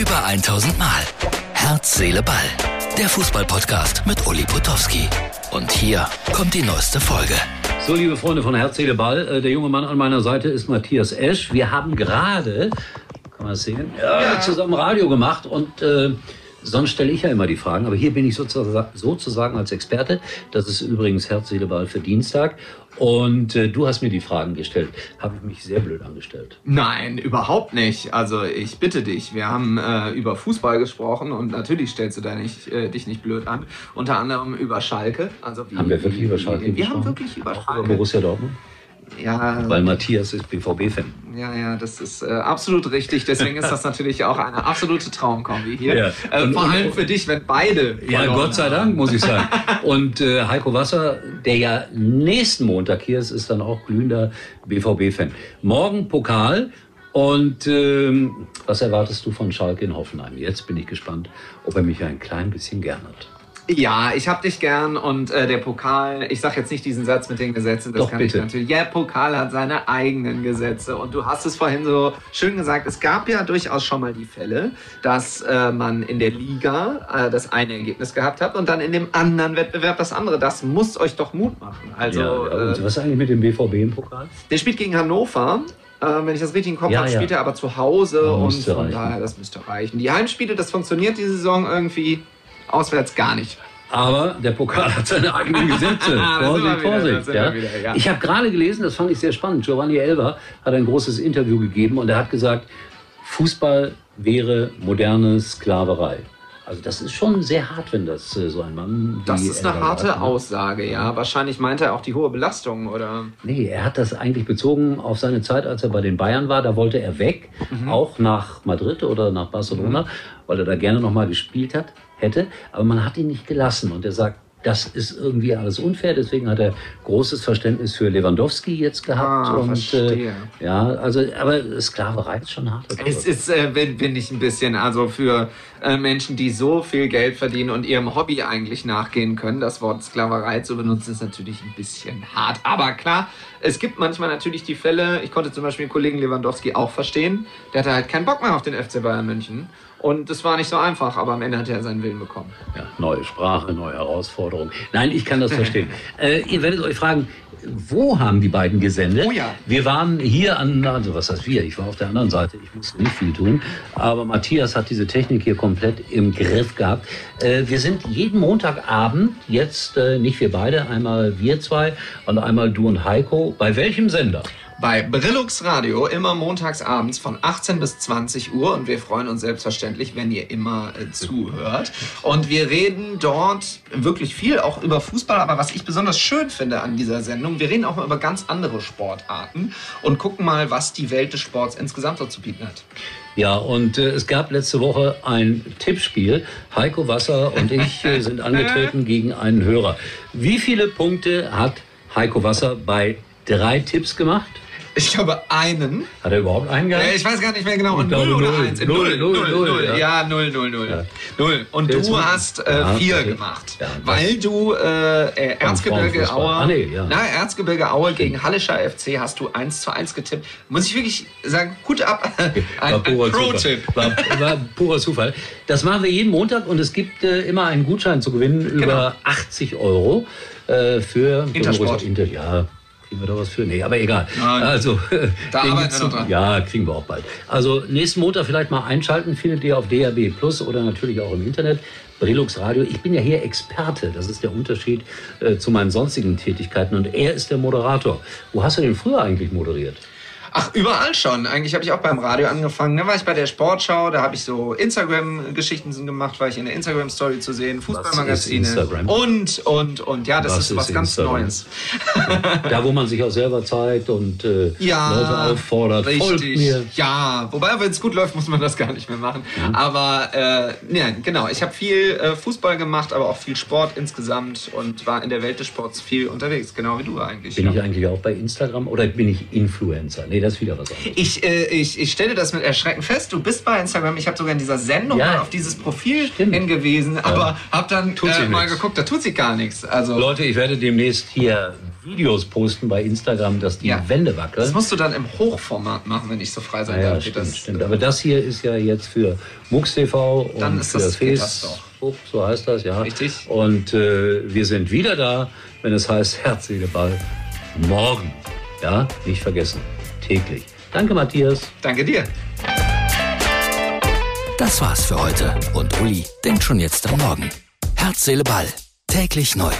Über 1000 Mal. Herz, Seele, Ball. Der Fußballpodcast mit Uli Potowski. Und hier kommt die neueste Folge. So, liebe Freunde von Herz, Seele, Ball. äh, Der junge Mann an meiner Seite ist Matthias Esch. Wir haben gerade, kann man das sehen, ja, zusammen Radio gemacht und äh, sonst stelle ich ja immer die Fragen. Aber hier bin ich sozusagen, sozusagen als Experte. Das ist übrigens Herz, Seele, Ball für Dienstag. Und äh, du hast mir die Fragen gestellt. Habe ich mich sehr blöd angestellt. Nein, überhaupt nicht. Also ich bitte dich, wir haben äh, über Fußball gesprochen und natürlich stellst du da nicht, äh, dich nicht blöd an. Unter anderem über Schalke. Also wie, Haben wir wirklich über Schalke Wir gesprochen? haben wirklich über Auch über Schalke. Borussia Dortmund? Ja, Weil Matthias ist BVB-Fan. ja, ja, das ist äh, absolut richtig. Deswegen ist das natürlich auch eine absolute Traumkombi hier. Ja. Äh, Und- vor und- allem für dich, wenn beide. Ja, Gott sei. Dank, muss ich sagen. Und äh, Heiko Wasser, der ja nächsten Montag hier ist, ist dann auch glühender BVB-Fan. Morgen Pokal. Und ähm, was erwartest du von Schalke in Hoffenheim? Jetzt bin ich gespannt, ob er mich ein klein bisschen gern hat. Ja, ich hab dich gern und äh, der Pokal, ich sag jetzt nicht diesen Satz mit den Gesetzen, das Doch, kann bitte. ich natürlich. Ja, Pokal hat seine eigenen Gesetze und du hast es vorhin so schön gesagt, es gab ja durchaus schon mal die Fälle, dass äh, man in der Liga äh, das eine Ergebnis gehabt hat und dann in dem anderen Wettbewerb das andere. Das muss euch doch Mut machen. Also, ja, äh, was ist eigentlich mit dem BVB im Pokal? der spielt gegen Hannover. Äh, wenn ich das richtig im Kopf Ja, habe, ja. spielt er aber zu Hause Ja, und von reichen. daher, das müsste reichen. Die Heimspiele, das funktioniert diese Saison irgendwie auswärts gar nicht. Aber der Pokal hat seine eigenen Gesetze. Vorsicht, wieder, Vorsicht. Ja. wieder, ja. Ich habe gerade gelesen, das fand ich sehr spannend. Giovanni Elber hat ein großes Interview gegeben und er hat gesagt, Fußball wäre moderne Sklaverei. Also das ist schon sehr hart, wenn das äh, so ein Mann. Das ist eine harte ne? Aussage, ja. Wahrscheinlich meint er auch die hohe Belastung, oder? Nee, er hat das eigentlich bezogen auf seine Zeit, als er bei den Bayern war. Da wollte er weg, Mhm. auch nach Madrid oder nach Barcelona, weil er da gerne nochmal gespielt hat, hätte. Aber man hat ihn nicht gelassen. Und er sagt, das ist irgendwie alles unfair. Deswegen hat er großes Verständnis für Lewandowski jetzt gehabt. Ah, und, verstehe. Äh, ja, also, aber Sklaverei ist schon hart. Es ist, äh, wenn, wenn ich ein bisschen, also für äh, Menschen, die so viel Geld verdienen und ihrem Hobby eigentlich nachgehen können, das Wort Sklaverei zu benutzen, ist natürlich ein bisschen hart. Aber klar, es gibt manchmal natürlich die Fälle, ich konnte zum Beispiel den Kollegen Lewandowski auch verstehen, der hatte halt keinen Bock mehr auf den FC Bayern München. Und das war nicht so einfach, aber am Ende hat er seinen Willen bekommen. Ja, neue Sprache, neue Herausforderung. Nein, ich kann das verstehen. äh, ihr werdet euch fragen, wo haben die beiden gesendet? Oh ja. Wir waren hier an, also was heißt wir? Ich war auf der anderen Seite, ich musste nicht viel tun. Aber Matthias hat diese Technik hier komplett im Griff gehabt. Äh, wir sind jeden Montagabend, jetzt äh, nicht wir beide, einmal wir zwei und einmal du und Heiko. Bei welchem Sender? Bei Brillux Radio immer montags abends von 18 bis 20 Uhr und wir freuen uns selbstverständlich, wenn ihr immer äh, zuhört. Und wir reden dort wirklich viel auch über Fußball, aber was ich besonders schön finde an dieser Sendung, wir reden auch mal über ganz andere Sportarten und gucken mal, was die Welt des Sports insgesamt so zu bieten hat. Ja, und äh, es gab letzte Woche ein Tippspiel. Heiko Wasser und ich äh, sind angetreten gegen einen Hörer. Wie viele Punkte hat Heiko Wasser bei drei Tipps gemacht? Ich glaube einen. Hat er überhaupt einen gehabt? Äh, ich weiß gar nicht mehr genau. Und glaube, null oder null. eins? Äh, Null, Null, null, null, null, null. ja. Ja, null, null, null. Ja. Null. Und Jetzt du hast äh, Ja, vier okay. gemacht. Ja, das- weil du äh, Erzgebirge. Aue. Ah. Na, Erzgebirge Aue gegen Hallischer FC hast du 1 zu 1 getippt. Muss ich wirklich sagen, Hut ab. Ein, War ein purer Pro-Tipp. Zufall. War, purer Zufall. Das machen wir jeden Montag und es gibt äh, immer einen Gutschein zu gewinnen über 80 Euro für Genau. Intersport. Inter, ja, kriegen wir da was für? Nee, aber egal. Nein. Also, Da arbeiten wir noch dran. Ja, kriegen wir auch bald. Also nächsten Montag vielleicht mal einschalten, findet ihr auf DAB Plus oder natürlich auch im Internet. Brelux Radio. Ich bin ja hier Experte. Das ist der Unterschied äh, zu meinen sonstigen Tätigkeiten. Und er ist der Moderator. Wo hast du denn früher eigentlich moderiert? Ach, überall schon. Eigentlich habe ich auch beim Radio angefangen. Da war ich bei der Sportschau, da habe ich so Instagram-Geschichten gemacht, war ich in der Instagram-Story zu sehen, Fußballmagazine. Und, und, und. Ja, das Was ist was ist ganz Instagram? Neues. Da, wo man sich auch selber zeigt und äh, ja, Leute auffordert, mir. Ja, wobei, wenn es gut läuft, muss man das gar nicht mehr machen. Mhm. Aber äh, ja, genau, ich habe viel äh, Fußball gemacht, aber auch viel Sport insgesamt und war in der Welt des Sports viel unterwegs, genau wie du eigentlich. Bin ja. ich eigentlich auch bei Instagram oder bin ich Influencer? Nee, das ist wieder was anderes. Ich, äh, ich, ich stelle das mit Erschrecken fest. Du bist bei Instagram. Ich habe sogar in dieser Sendung Ja, auf dieses Profil stimmt. hingewiesen, aber habe dann äh, mal nix. geguckt, da tut sie gar nichts. Also Leute, ich werde demnächst hier Videos posten bei Instagram, dass die Ja. Wände wackeln. Das musst du dann im Hochformat machen, wenn ich so frei sein Ja, ja, darf. stimmt, das, stimmt. Aber das hier ist ja jetzt für MUX TV und Dann ist für das- geht das Facebook, so heißt das, ja. Richtig. Und äh, wir sind wieder da, wenn es heißt Herz, Seele, Ball. Morgen. Ja, nicht vergessen. Täglich. Danke, Matthias. Danke dir. Das war's für heute und Uli denkt schon jetzt am Morgen. Herz, Seele, Ball. Täglich neu.